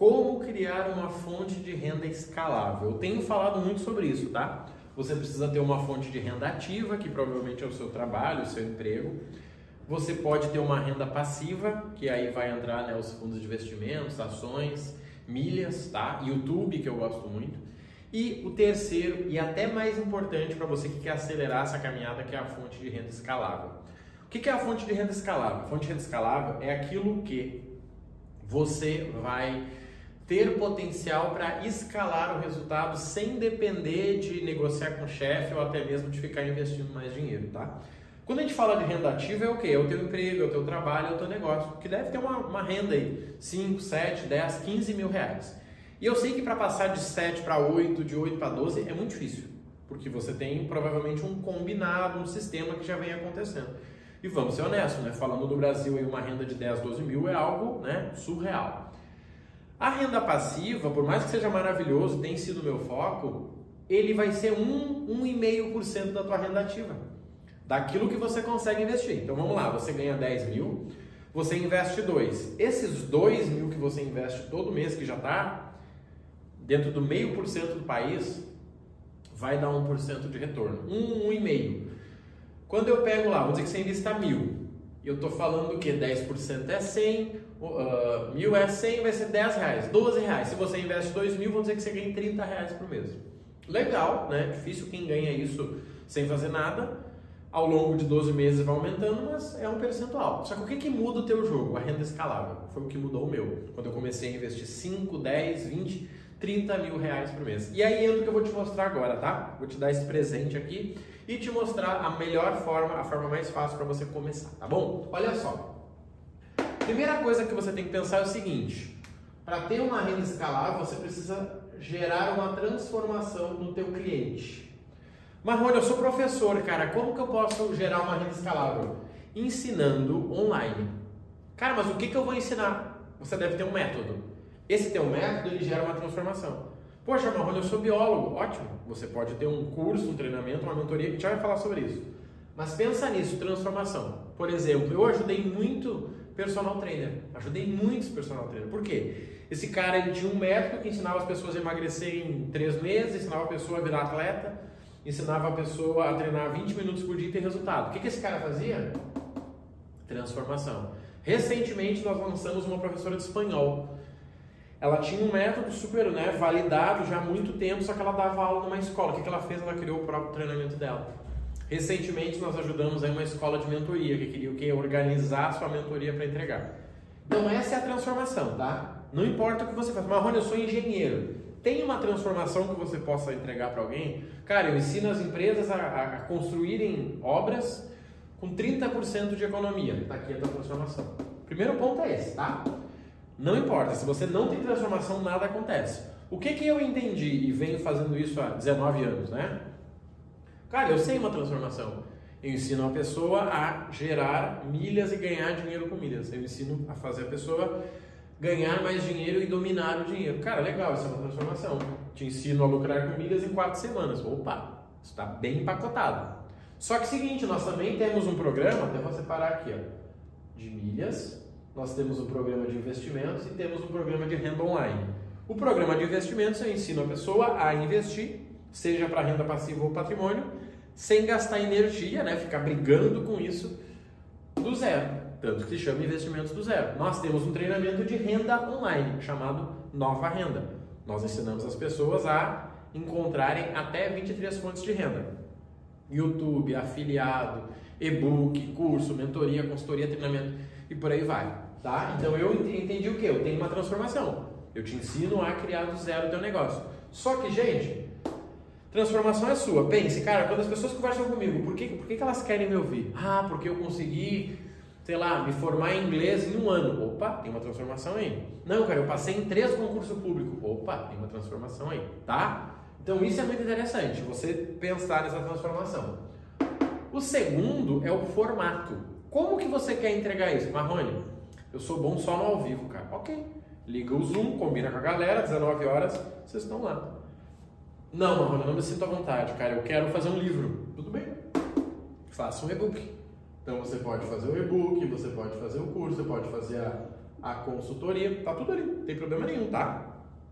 como criar uma fonte de renda escalável. Eu tenho falado muito sobre isso, tá? Você precisa ter uma fonte de renda ativa, que provavelmente é o seu trabalho, o seu emprego. Você pode ter uma renda passiva, que aí vai entrar né, os fundos de investimentos, ações, milhas, tá? YouTube, que eu gosto muito. E o terceiro, e até mais importante para você que quer acelerar essa caminhada, que é a fonte de renda escalável. O que é a fonte de renda escalável? A fonte de renda escalável é aquilo que você vai ter potencial para escalar o resultado sem depender de negociar com o chefe ou até mesmo de ficar investindo mais dinheiro, tá? Quando a gente fala de renda ativa, é o quê? É o teu emprego, é o teu trabalho, é o teu negócio, que deve ter uma, uma renda aí, 5, 7, 10, 15 mil reais. E eu sei que para passar de 7 para 8, de 8 para 12 é muito difícil, porque você tem provavelmente um combinado, um sistema que já vem acontecendo. E vamos ser honestos, né? Falando do Brasil aí, uma renda de 10, 12 mil é algo né, surreal. A renda passiva, por mais que seja maravilhoso, tem sido meu foco, ele vai ser 1, 1,5% da tua renda ativa. Daquilo que você consegue investir. Então vamos lá, você ganha 10 mil, você investe 2. Esses 2 mil que você investe todo mês, que já está dentro do meio por cento do país, vai dar 1% de retorno. 1, 1,5%. Quando eu pego lá, vamos dizer que você investa mil, eu estou falando que 10% é 100, uh, mil é 100, vai ser 10 reais, 12 reais. Se você investe 2 mil, vamos dizer que você ganha 30 reais por mês. Legal, né? Difícil quem ganha isso sem fazer nada. Ao longo de 12 meses vai aumentando, mas é um percentual. Só que o que, que muda o teu jogo? A renda escalável. Foi o que mudou o meu. Quando eu comecei a investir 5, 10, 20, 30 mil reais por mês. E aí entra o que eu vou te mostrar agora, tá? Vou te dar esse presente aqui e te mostrar a melhor forma, a forma mais fácil para você começar, tá bom? Olha só. Primeira coisa que você tem que pensar é o seguinte: para ter uma renda escalável, você precisa gerar uma transformação no teu cliente. Marrone, eu sou professor, cara, como que eu posso gerar uma renda escalável? Ensinando online. Cara, mas o que, que eu vou ensinar? Você deve ter um método. Esse teu método, ele gera uma transformação. Poxa, Marrone, eu sou biólogo. Ótimo. Você pode ter um curso, um treinamento, uma mentoria que já vai falar sobre isso. Mas pensa nisso, transformação. Por exemplo, eu ajudei muito personal trainer. Ajudei muitos personal trainer. Por quê? Esse cara ele tinha um método que ensinava as pessoas a emagrecer em três meses, ensinava a pessoa a virar atleta, ensinava a pessoa a treinar 20 minutos por dia e ter resultado. O que, que esse cara fazia? Transformação. Recentemente nós lançamos uma professora de espanhol. Ela tinha um método super né, validado já há muito tempo, só que ela dava aula numa escola. O que, que ela fez? Ela criou o próprio treinamento dela. Recentemente nós ajudamos aí uma escola de mentoria que queria o quê? Organizar a sua mentoria para entregar. Então essa é a transformação, tá? Não importa o que você faz. Marrone, eu sou engenheiro. Tem uma transformação que você possa entregar para alguém? Cara, eu ensino as empresas a, a construírem obras com 30% de economia. Está aqui a transformação. Primeiro ponto é esse, tá? Não importa, se você não tem transformação, nada acontece. O que, que eu entendi e venho fazendo isso há 19 anos, né? Cara, eu sei uma transformação. Eu ensino a pessoa a gerar milhas e ganhar dinheiro com milhas. Eu ensino a fazer a pessoa ganhar mais dinheiro e dominar o dinheiro. Cara, legal, isso é uma transformação. Te ensino a lucrar com milhas em quatro semanas. Opa, isso está bem empacotado. Só que é seguinte, nós também temos um programa, até vou separar aqui, ó, de milhas. Nós temos um programa de investimentos e temos um programa de renda online. O programa de investimentos eu ensino a pessoa a investir, seja para renda passiva ou patrimônio, sem gastar energia, né? Ficar brigando com isso do zero. Tanto que se chama investimentos do zero. Nós temos um treinamento de renda online chamado Nova Renda. Nós ensinamos as pessoas a encontrarem até 23 fontes de renda. YouTube, afiliado, e-book, curso, mentoria, consultoria, treinamento e por aí vai, tá? Então eu entendi o que? Eu tenho uma transformação. Eu te ensino a criar do zero o teu negócio. Só que, gente, Transformação é sua. Pense, cara, quando as pessoas conversam comigo, por que, por que elas querem me ouvir? Ah, porque eu consegui, sei lá, me formar em inglês em um ano. Opa, tem uma transformação aí. Não, cara, eu passei em três concursos públicos. Opa, tem uma transformação aí, tá? Então isso é muito interessante, você pensar nessa transformação. O segundo é o formato. Como que você quer entregar isso? Marrone, eu sou bom só no ao vivo, cara. Ok. Liga o Zoom, combina com a galera, 19 horas, vocês estão lá. Não, Marrone, não me sinto à vontade, cara. Eu quero fazer um livro. Tudo bem. Faça um e-book. Então você pode fazer o e-book, você pode fazer o curso, você pode fazer a, a consultoria, tá tudo ali, não tem problema nenhum, tá?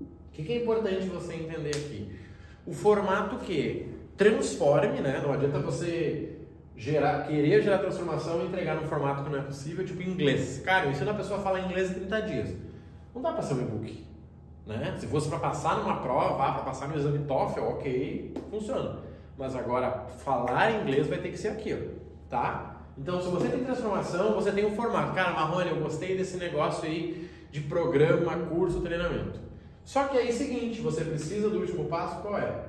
O que, que é importante você entender aqui? O formato que transforme, né? Não adianta você gerar, querer gerar transformação e entregar num formato que não é possível, tipo inglês. Cara, eu ensino a pessoa a falar inglês em 30 dias. Não dá para ser um e-book. Né? Se fosse para passar numa prova, para passar no exame TOEFL, ok, funciona. Mas agora, falar inglês vai ter que ser aqui, ó, tá? Então, se você tem transformação, você tem um formato. Cara, Marrone, eu gostei desse negócio aí de programa, curso, treinamento. Só que aí é o seguinte, você precisa do último passo, qual é?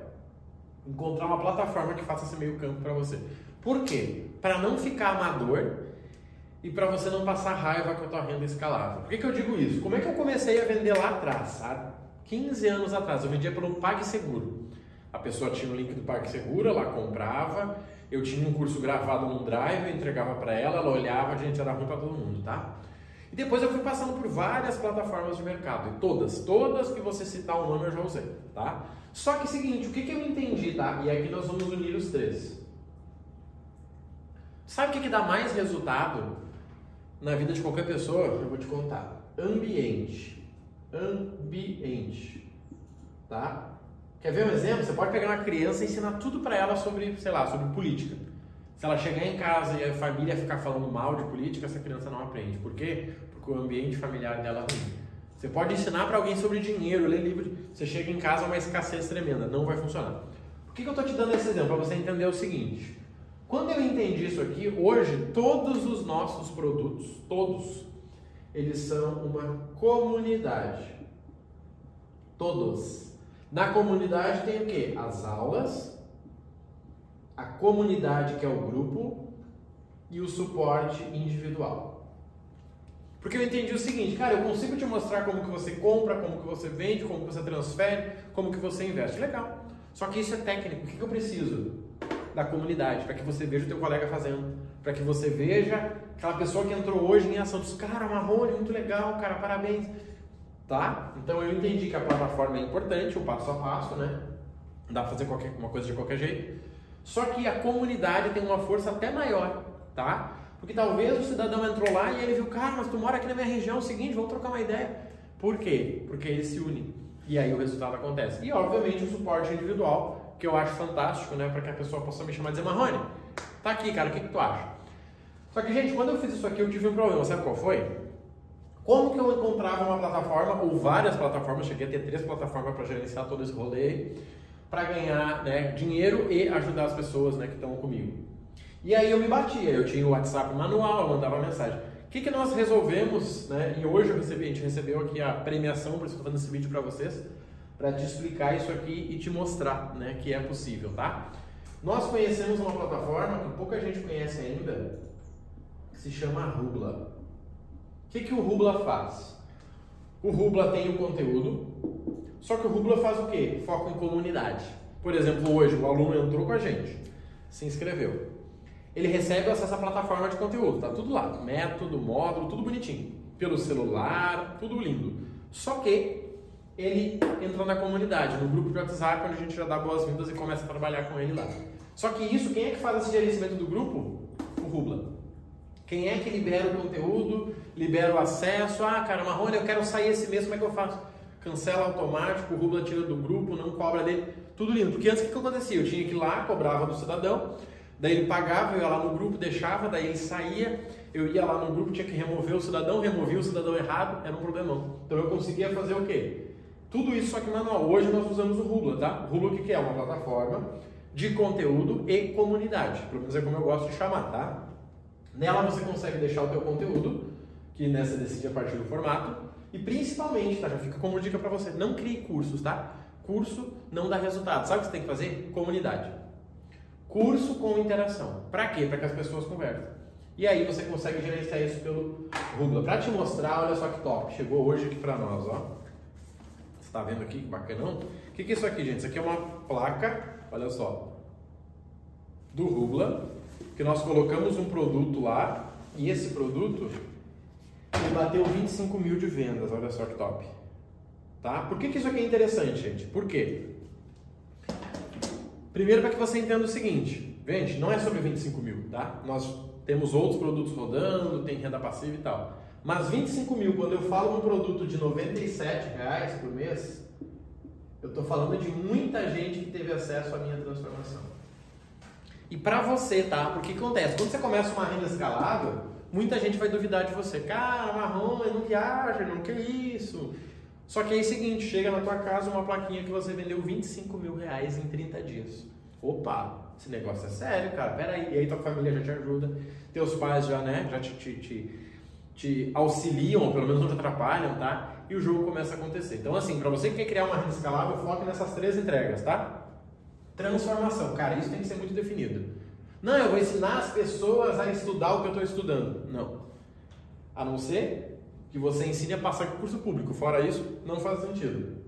Encontrar uma plataforma que faça esse meio campo para você. Por quê? Para não ficar amador e para você não passar raiva com a tua renda escalável. Por que, que eu digo isso? Como é que eu comecei a vender lá atrás? Há 15 anos atrás, eu vendia pelo PagSeguro. A pessoa tinha o link do PagSeguro, ela comprava, eu tinha um curso gravado no Drive, eu entregava para ela, ela olhava, a gente era ruim para todo mundo, tá? E depois eu fui passando por várias plataformas de mercado, e todas, todas que você citar o nome eu já usei, tá? Só que é seguinte, o que, que eu entendi, tá? E aqui nós vamos unir os três. Sabe o que, que dá mais resultado na vida de qualquer pessoa? Eu vou te contar. Ambiente. Ambiente. Tá? Quer ver um exemplo? Você pode pegar uma criança e ensinar tudo para ela sobre, sei lá, sobre política. Se ela chegar em casa e a família ficar falando mal de política, essa criança não aprende. Por quê? Porque o ambiente familiar dela é ruim. Você pode ensinar para alguém sobre dinheiro, ler livro. Você chega em casa, uma escassez tremenda. Não vai funcionar. Por que, que eu estou te dando esse exemplo? Para você entender o seguinte. Quando eu entendi isso aqui, hoje todos os nossos produtos, todos, eles são uma comunidade. Todos. Na comunidade tem o que? As aulas, a comunidade que é o grupo e o suporte individual. Porque eu entendi o seguinte, cara, eu consigo te mostrar como que você compra, como que você vende, como que você transfere, como que você investe. Legal. Só que isso é técnico. O que, que eu preciso? Da comunidade, para que você veja o teu colega fazendo, para que você veja aquela pessoa que entrou hoje em ação, diz, cara, Marrone, muito legal, cara, parabéns. Tá? Então eu entendi que a plataforma é importante, o passo a passo, né? Dá para fazer qualquer, uma coisa de qualquer jeito. Só que a comunidade tem uma força até maior, tá? Porque talvez o cidadão entrou lá e ele viu, cara, mas tu mora aqui na minha região, é o seguinte, vamos trocar uma ideia. Por quê? Porque eles se unem. E aí o resultado acontece. E obviamente o suporte individual, que eu acho fantástico, né? Para que a pessoa possa me chamar e dizer, Marrone, tá aqui, cara, o que, que tu acha? Só que, gente, quando eu fiz isso aqui, eu tive um problema, sabe qual foi? Como que eu encontrava uma plataforma, ou várias plataformas, cheguei a ter três plataformas para gerenciar todo esse rolê, para ganhar né, dinheiro e ajudar as pessoas né, que estão comigo. E aí eu me batia, eu tinha o WhatsApp manual, eu mandava mensagem. O que, que nós resolvemos, né? E hoje recebi, a gente recebeu aqui a premiação, por isso que eu estou fazendo esse vídeo para vocês para te explicar isso aqui e te mostrar né, que é possível, tá? Nós conhecemos uma plataforma que pouca gente conhece ainda, que se chama Rubla. O que, que o Rubla faz? O Rubla tem o conteúdo, só que o Rubla faz o quê? Foco em comunidade. Por exemplo, hoje o aluno entrou com a gente, se inscreveu. Ele recebe acesso à plataforma de conteúdo, tá tudo lá, método, módulo, tudo bonitinho, pelo celular, tudo lindo. Só que ele entra na comunidade, no grupo de WhatsApp, onde a gente já dá boas-vindas e começa a trabalhar com ele lá. Só que isso, quem é que faz esse gerenciamento do grupo? O Rubla. Quem é que libera o conteúdo, libera o acesso? Ah, cara, Marrone, eu quero sair esse mês, como é que eu faço? Cancela automático, o Rubla tira do grupo, não cobra dele, tudo lindo. Porque antes o que, acontecia? Eu tinha que ir lá, cobrava do cidadão, daí ele pagava, eu ia lá no grupo, deixava, daí ele saía, eu ia lá no grupo, tinha que remover o cidadão, removia o cidadão errado, era um problemão. Então eu conseguia fazer o quê? Tudo isso só que manual. Hoje nós usamos o Rubla, tá? O que é? Uma plataforma de conteúdo e comunidade. Pelo menos é como eu gosto de chamar, tá? Nela você consegue deixar o teu conteúdo, que nessa decide a partir do formato, e principalmente, tá? Já fica como dica para você, não crie cursos, tá? Curso não dá resultado. Sabe o que você tem que fazer? Comunidade. Curso com interação. Para quê? Para que as pessoas conversem. E aí você consegue gerenciar isso pelo Rubla. Para te mostrar, olha só que top. Chegou hoje aqui para nós, ó está vendo aqui, que bacanão. O que, que é isso aqui, gente? Isso aqui é uma placa, olha só, do Rubla, que nós colocamos um produto lá, e esse produto, ele bateu 25 mil de vendas, olha só que top. Tá? Por que, que isso aqui é interessante, gente? Por quê? Primeiro para que você entenda o seguinte, gente, não é sobre 25 mil, tá? Nós temos outros produtos rodando, tem renda passiva e tal. Mas 25 mil, quando eu falo um produto de 97 reais por mês, eu estou falando de muita gente que teve acesso à minha transformação. E para você, tá? Porque acontece? Quando você começa uma renda escalável, muita gente vai duvidar de você. Cara, marrom, não viaja, não quer isso. Só que aí é o seguinte, chega na tua casa uma plaquinha que você vendeu 25 mil reais em 30 dias. Opa, esse negócio é sério, cara, peraí. E aí tua família já te ajuda, teus pais já, né, já te, te, te, te auxiliam, ou pelo menos não te atrapalham, tá? E o jogo começa a acontecer. Então, assim, para você que quer criar uma renda escalável, foque nessas três entregas, tá? Transformação, cara, isso tem que ser muito definido. Não, eu vou ensinar as pessoas a estudar o que eu estou estudando. Não. A não ser que você ensine a passar com curso público. Fora isso, não faz sentido.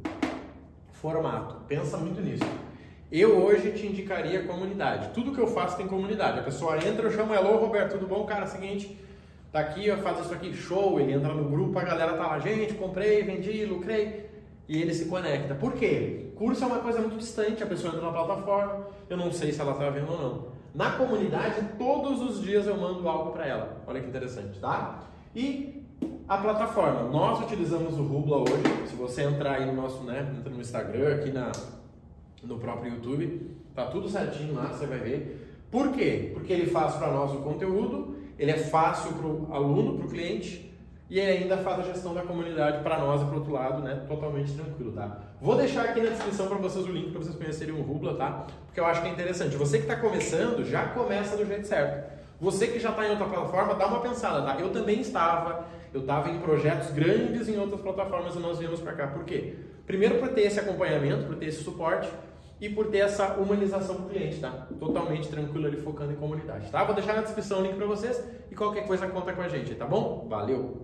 Formato. Pensa muito nisso. Eu hoje te indicaria comunidade. Tudo que eu faço tem comunidade. A pessoa entra, eu chamo ela, Roberto, tudo bom? Cara, seguinte, tá aqui, eu faço isso aqui, show. Ele entra no grupo, a galera tá lá, gente, comprei, vendi, lucrei. E ele se conecta. Por quê? Curso é uma coisa muito distante, a pessoa entra na plataforma, eu não sei se ela tá vendo ou não. Na comunidade, todos os dias eu mando algo para ela. Olha que interessante, tá? E a plataforma. Nós utilizamos o Rubla hoje. Se você entrar aí no nosso, né, entra no Instagram, aqui na, no próprio YouTube. Tá tudo certinho lá, você vai ver. Por quê? Porque ele faz para nós o conteúdo, ele é fácil para o aluno, para o cliente, e ainda faz a gestão da comunidade para nós e para o outro lado, né? Totalmente tranquilo, tá? Vou deixar aqui na descrição para vocês o link para vocês conhecerem o Rubla, tá? Porque eu acho que é interessante. Você que está começando, já começa do jeito certo. Você que já está em outra plataforma, dá uma pensada, tá? Eu também estava, eu estava em projetos grandes em outras plataformas e nós viemos para cá. Por quê? Primeiro por ter esse acompanhamento, por ter esse suporte e por ter essa humanização do cliente, tá? Totalmente tranquilo ali focando em comunidade, tá? Vou deixar na descrição o link para vocês e qualquer coisa conta com a gente, tá bom? Valeu!